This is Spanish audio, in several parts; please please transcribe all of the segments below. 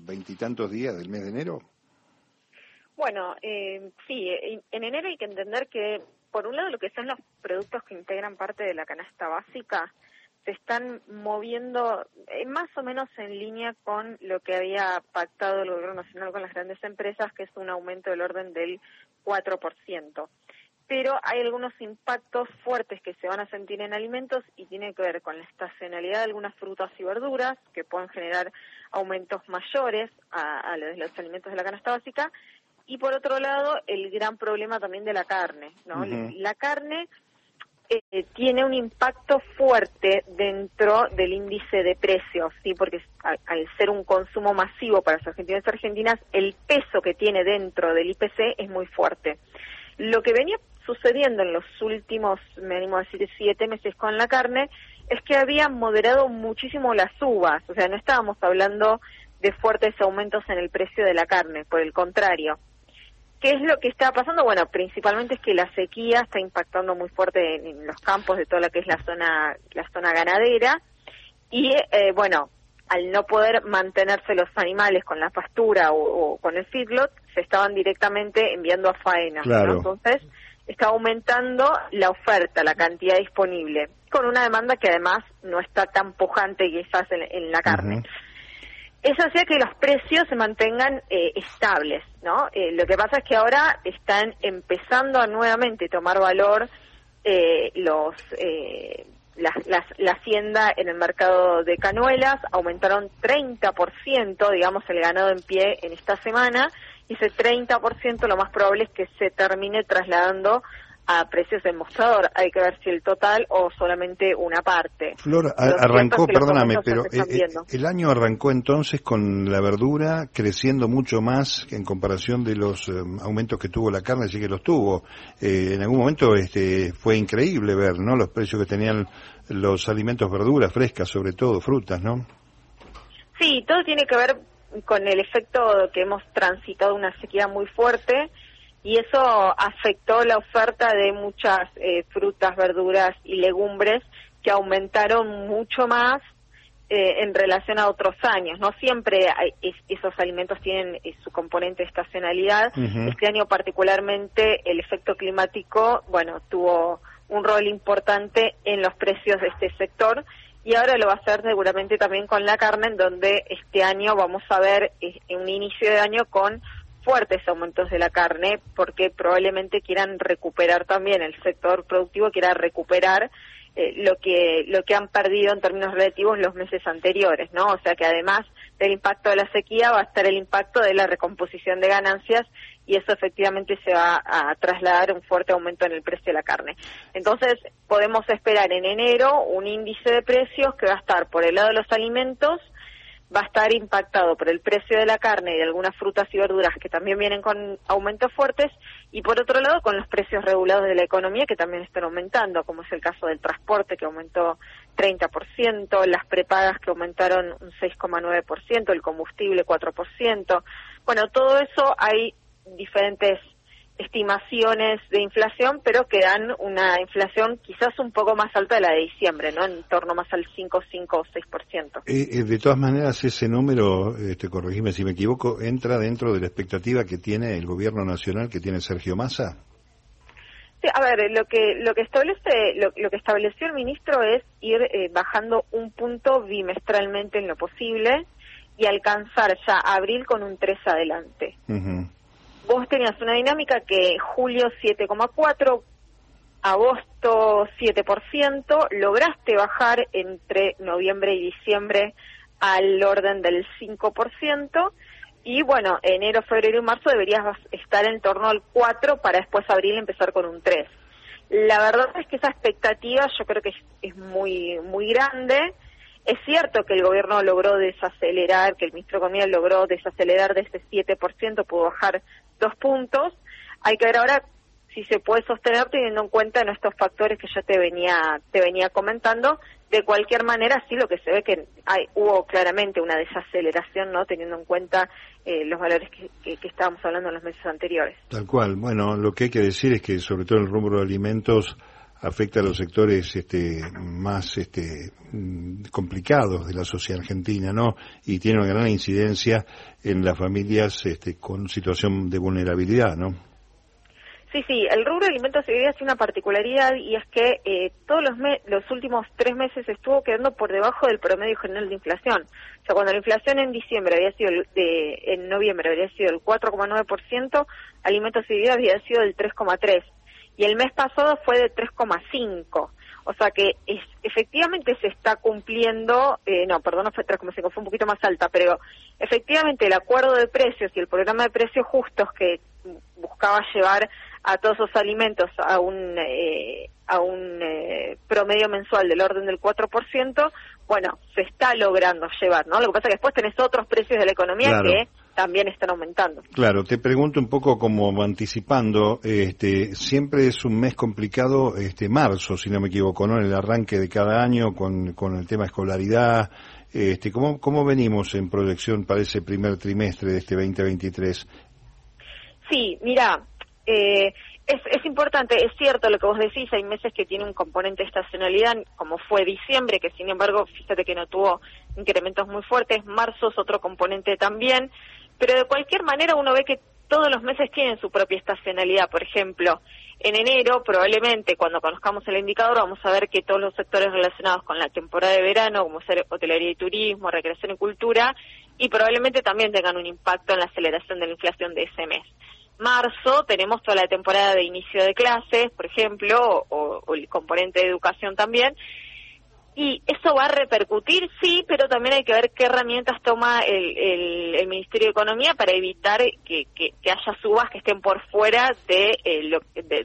veintitantos días del mes de enero? Bueno, eh, sí, en enero hay que entender que, por un lado, lo que son los productos que integran parte de la canasta básica se están moviendo eh, más o menos en línea con lo que había pactado el Gobierno Nacional con las grandes empresas, que es un aumento del orden del 4% pero hay algunos impactos fuertes que se van a sentir en alimentos y tiene que ver con la estacionalidad de algunas frutas y verduras que pueden generar aumentos mayores a, los alimentos de la canasta básica y por otro lado el gran problema también de la carne, ¿no? La carne eh, tiene un impacto fuerte dentro del índice de precios, sí, porque al, al, ser un consumo masivo para los argentinos y argentinas, el peso que tiene dentro del IPC es muy fuerte. Lo que venía sucediendo en los últimos, me animo a decir, siete meses con la carne, es que había moderado muchísimo las uvas, o sea, no estábamos hablando de fuertes aumentos en el precio de la carne, por el contrario. ¿Qué es lo que está pasando? Bueno, principalmente es que la sequía está impactando muy fuerte en, los campos de toda la que es la zona, la zona ganadera, y eh, bueno, al no poder mantenerse los animales con la pastura o, con el feedlot, se estaban directamente enviando a faena. Entonces, está aumentando la oferta, la cantidad disponible, con una demanda que además no está tan pujante quizás en, en la carne. Eso hacía que los precios se mantengan eh, estables, ¿no? Eh, lo que pasa es que ahora están empezando a nuevamente tomar valor eh, los la, la, hacienda en el mercado de canuelas, aumentaron 30%, digamos, el ganado en pie en esta semana, ese 30% lo más probable es que se termine trasladando a precios del mostrador. Hay que ver si el total o solamente una parte. Flor, arrancó, perdóname, pero eh, eh, el año arrancó entonces con la verdura creciendo mucho más en comparación de los eh, aumentos que tuvo la carne, sí que los tuvo. en algún momento este, fue increíble ver ¿no? los precios que tenían los alimentos verduras frescas, sobre todo frutas, ¿no? Sí, todo tiene que ver con el efecto que hemos transitado una sequía muy fuerte y eso afectó la oferta de muchas eh, frutas, verduras y legumbres que aumentaron mucho más eh, en relación a otros años. No siempre esos alimentos tienen eh, su componente de estacionalidad. Este año particularmente el efecto climático, bueno, tuvo un rol importante en los precios de este sector y ahora lo va a hacer seguramente también con la carne, en donde este año vamos a ver un inicio de año con fuertes aumentos de la carne porque probablemente quieran recuperar también el sector productivo quiera recuperar eh, lo que lo que han perdido en términos relativos los meses anteriores, ¿no? O sea que además del impacto de la sequía va a estar el impacto de la recomposición de ganancias y eso efectivamente se va a trasladar un fuerte aumento en el precio de la carne. Entonces, podemos esperar en enero un índice de precios que va a estar por el lado de los alimentos va a estar impactado por el precio de la carne y de algunas frutas y verduras que también vienen con aumentos fuertes y por otro lado con los precios regulados de la economía que también están aumentando, como es el caso del transporte que aumentó 30%, las prepagas que aumentaron un 6,9%, el combustible 4%. Bueno, todo eso hay diferentes estimaciones de inflación, pero que dan una inflación quizás un poco más alta de la de diciembre, ¿no? En torno más al 5, 5 o 6%. Eh, eh, de todas maneras, ese número, este, corregime si me equivoco, entra dentro de la expectativa que tiene el gobierno nacional, que tiene Sergio Massa. Sí, a ver, lo que lo que establece lo, que estableció el ministro es ir eh, bajando un punto bimestralmente en lo posible y alcanzar ya abril con un 3 adelante vos tenías una dinámica que julio 7,4, agosto 7%, lograste bajar entre noviembre y diciembre al orden del 5%, y bueno, enero, febrero y marzo deberías estar en torno al 4 para después abril empezar con un 3. La verdad es que esa expectativa yo creo que es, muy, muy grande. Es cierto que el gobierno logró desacelerar, que el ministro de Economía logró desacelerar de ese 7%, pudo bajar dos puntos. Hay que ver ahora si se puede sostener teniendo en cuenta nuestros factores que ya te venía te venía comentando. De cualquier manera, sí lo que se ve que hay, hubo claramente una desaceleración, no teniendo en cuenta eh, los valores que, que, estábamos hablando en los meses anteriores. Tal cual. Bueno, lo que hay que decir es que sobre todo en el rubro de alimentos afecta a los sectores este, más este, complicados de la sociedad argentina, ¿no? Y tiene una gran incidencia en las familias este, con situación de vulnerabilidad, ¿no? Sí, sí, el rubro de alimentos y bebidas tiene una particularidad y es que eh, todos los, los últimos tres meses estuvo quedando por debajo del promedio general de inflación. O sea, cuando la inflación en diciembre había sido, de, en noviembre había sido el 4,9%, alimentos y bebidas había sido del 3,3% y el mes pasado fue de 3,5. O sea que es, efectivamente se está cumpliendo, eh, no, perdón, no fue 3,5, fue un poquito más alta, pero efectivamente el acuerdo de precios y el programa de precios justos que buscaba llevar a todos esos alimentos a un, eh, a un eh, promedio mensual del orden del 4%, bueno, se está logrando llevar, ¿no? Lo que pasa es que después tenés otros precios de la economía que también están aumentando. Claro, te pregunto un poco como anticipando, este, siempre es un mes complicado, este, marzo, si no me equivoco, ¿no? En el arranque de cada año con, con el tema escolaridad, este, ¿cómo, ¿cómo venimos en proyección para ese primer trimestre de este 2023? Sí, mira, eh, es, es importante, es cierto lo que vos decís, hay meses que tiene un componente de estacionalidad, como fue diciembre, que sin embargo, fíjate que no tuvo incrementos muy fuertes, marzo es otro componente también, pero de cualquier manera uno ve que todos los meses tienen su propia estacionalidad. Por ejemplo, en enero, probablemente cuando conozcamos el indicador, vamos a ver que todos los sectores relacionados con la temporada de verano, como ser hotelería y turismo, recreación y cultura, y probablemente también tengan un impacto en la aceleración de la inflación de ese mes. Marzo tenemos toda la temporada de inicio de clases, por ejemplo, o el componente de educación también, y eso va a repercutir, sí, pero también hay que ver qué herramientas toma el, el, Ministerio de Economía para evitar que, haya subas que estén por fuera de, eh,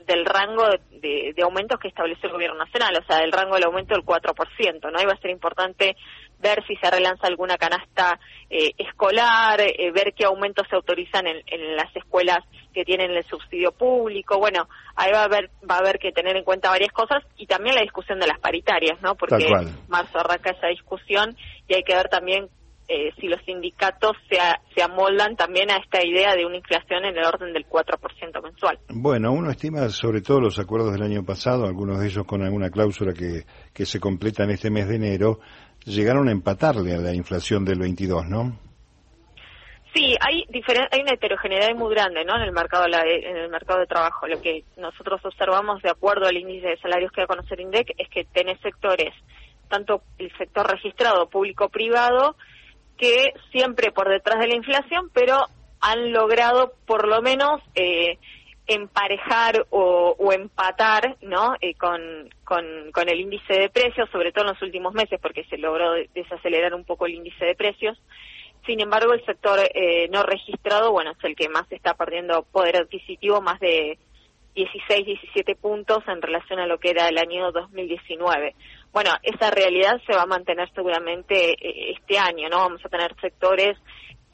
del rango de, de, aumentos que estableció el Gobierno Nacional, o sea, del rango del aumento del 4%, ¿no? Ahí va a ser importante ver si se relanza alguna canasta eh, escolar, eh, ver qué aumentos se autorizan en, en, las escuelas que tienen el subsidio público. Bueno, ahí va a haber va a haber que tener en cuenta varias cosas y también la discusión de las paritarias, ¿no? Porque marzo arranca esa discusión y hay que ver también eh, si los sindicatos se, se amoldan también a esta idea de una inflación en el orden del 4% mensual. Bueno, uno estima sobre todo los acuerdos del año pasado, algunos de ellos con alguna cláusula que, que se completa en este mes de enero, llegaron a empatarle a la inflación del 22, ¿no? Sí, hay hay una heterogeneidad muy grande, ¿no? En el mercado en el mercado de trabajo. Lo que nosotros observamos de acuerdo al índice de salarios que va a conocer INDEC es que tenés sectores, tanto el sector registrado público-privado, que siempre por detrás de la inflación, pero han logrado por lo menos eh, emparejar o, empatar ¿no? Eh, con, con, el índice de precios, sobre todo en los últimos meses, porque se logró desacelerar un poco el índice de precios. Sin embargo, el sector eh, no registrado, bueno, es el que más está perdiendo poder adquisitivo, más de 16, 17 puntos en relación a lo que era el año 2019. Bueno, esa realidad se va a mantener seguramente eh, este año, ¿no? Vamos a tener sectores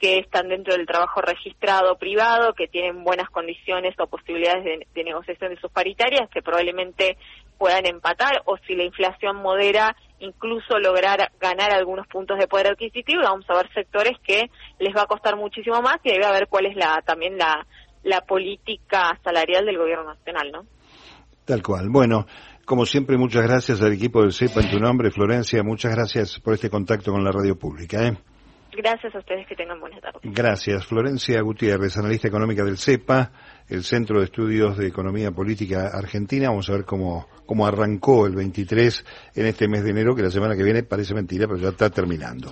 que están dentro del trabajo registrado privado, que tienen buenas condiciones o posibilidades de, negociación de sus paritarias, que probablemente puedan empatar, o si la inflación modera, incluso lograr ganar algunos puntos de poder adquisitivo. Vamos a ver sectores que les va a costar muchísimo más y ahí va a ver cuál es la también la, política salarial del gobierno nacional, ¿no? Tal cual. Bueno, como siempre, muchas gracias al equipo del CEPA en tu nombre, Florencia. Muchas gracias por este contacto con la radio pública. ¿eh? Gracias a ustedes, que tengan buenas tardes. Gracias. Florencia Gutiérrez, analista económica del CEPA, el Centro de Estudios de Economía Política Argentina. Vamos a ver cómo, cómo arrancó el 23 en este mes de enero, que la semana que viene parece mentira, pero ya está terminando.